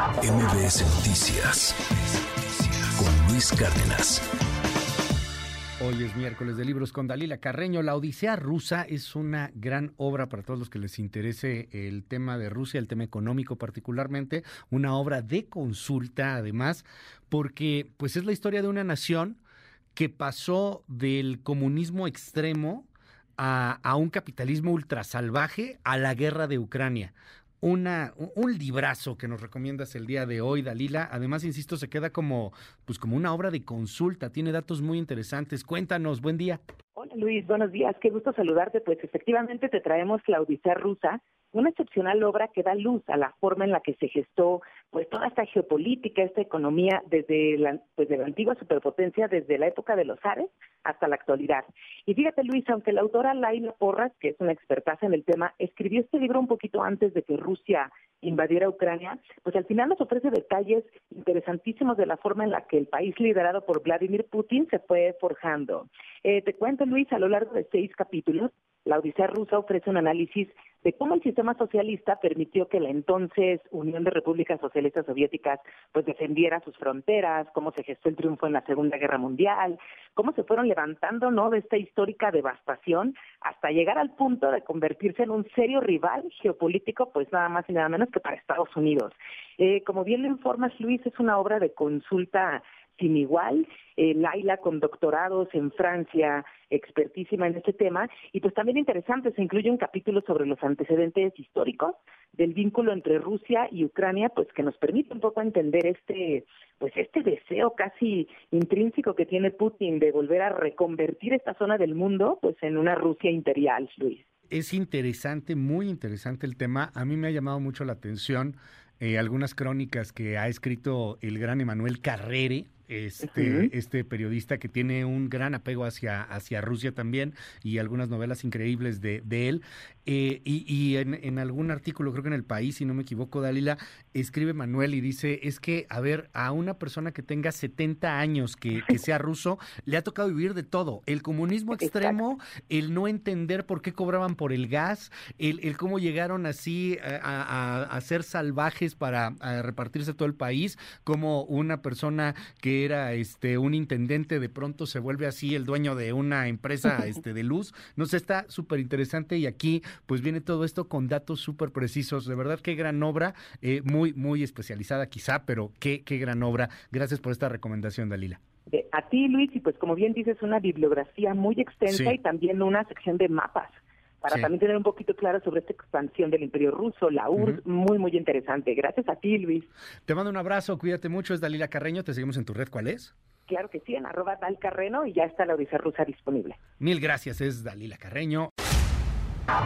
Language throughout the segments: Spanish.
MBS Noticias con Luis Cárdenas. Hoy es miércoles de libros con Dalila Carreño. La Odisea rusa es una gran obra para todos los que les interese el tema de Rusia, el tema económico particularmente, una obra de consulta además, porque pues es la historia de una nación que pasó del comunismo extremo a, a un capitalismo ultrasalvaje a la guerra de Ucrania una, un librazo que nos recomiendas el día de hoy, Dalila. Además, insisto, se queda como, pues como una obra de consulta, tiene datos muy interesantes. Cuéntanos, buen día. Hola Luis, buenos días, qué gusto saludarte. Pues efectivamente te traemos la rusa, una excepcional obra que da luz a la forma en la que se gestó pues toda esta geopolítica, esta economía desde la, pues, de la antigua superpotencia, desde la época de los Ares hasta la actualidad. Y fíjate Luis, aunque la autora Laila Porras, que es una expertaza en el tema, escribió este libro un poquito antes de que Rusia invadiera Ucrania, pues al final nos ofrece detalles interesantísimos de la forma en la que el país liderado por Vladimir Putin se fue forjando. Eh, te cuento Luis, a lo largo de seis capítulos, la Odisea rusa ofrece un análisis de cómo el sistema socialista permitió que la entonces Unión de Repúblicas Socialistas Soviéticas pues defendiera sus fronteras, cómo se gestó el triunfo en la Segunda Guerra Mundial, cómo se fueron levantando no de esta histórica devastación hasta llegar al punto de convertirse en un serio rival geopolítico, pues nada más y nada menos que para Estados Unidos. Eh, como bien lo informas, Luis, es una obra de consulta sin igual. Eh, Laila con doctorados en Francia, expertísima en este tema, y pues también interesante, se incluye un capítulo sobre los antecedentes históricos del vínculo entre Rusia y Ucrania, pues que nos permite un poco entender este, pues este deseo casi intrínseco que tiene Putin de volver a reconvertir esta zona del mundo, pues en una Rusia imperial, Luis. Es interesante, muy interesante el tema. A mí me ha llamado mucho la atención eh, algunas crónicas que ha escrito el gran Emanuel Carrere, este, este periodista que tiene un gran apego hacia, hacia Rusia también y algunas novelas increíbles de, de él. Eh, y, en, algún artículo, creo que en El País, si no me equivoco, Dalila, escribe Manuel y dice, es que, a ver, a una persona que tenga 70 años, que, sea ruso, le ha tocado vivir de todo. El comunismo extremo, el no entender por qué cobraban por el gas, el, el cómo llegaron así a, a, ser salvajes para repartirse todo el país, como una persona que era este un intendente de pronto se vuelve así el dueño de una empresa este de luz. No sé, está súper interesante y aquí pues viene todo esto con datos súper precisos. De verdad, qué gran obra, eh, muy, muy especializada quizá, pero qué, qué gran obra. Gracias por esta recomendación, Dalila. a ti, Luis, y pues como bien dices, una bibliografía muy extensa y también una sección de mapas para también tener un poquito claro sobre esta expansión del Imperio Ruso, la URSS, muy, muy interesante. Gracias a ti, Luis. Te mando un abrazo, cuídate mucho, es Dalila Carreño, te seguimos en tu red, ¿cuál es? Claro que sí, en arroba Carreno y ya está la Odisea Rusa disponible. Mil gracias, es Dalila Carreño.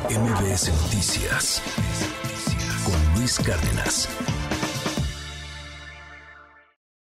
MBS Noticias con Luis Cárdenas.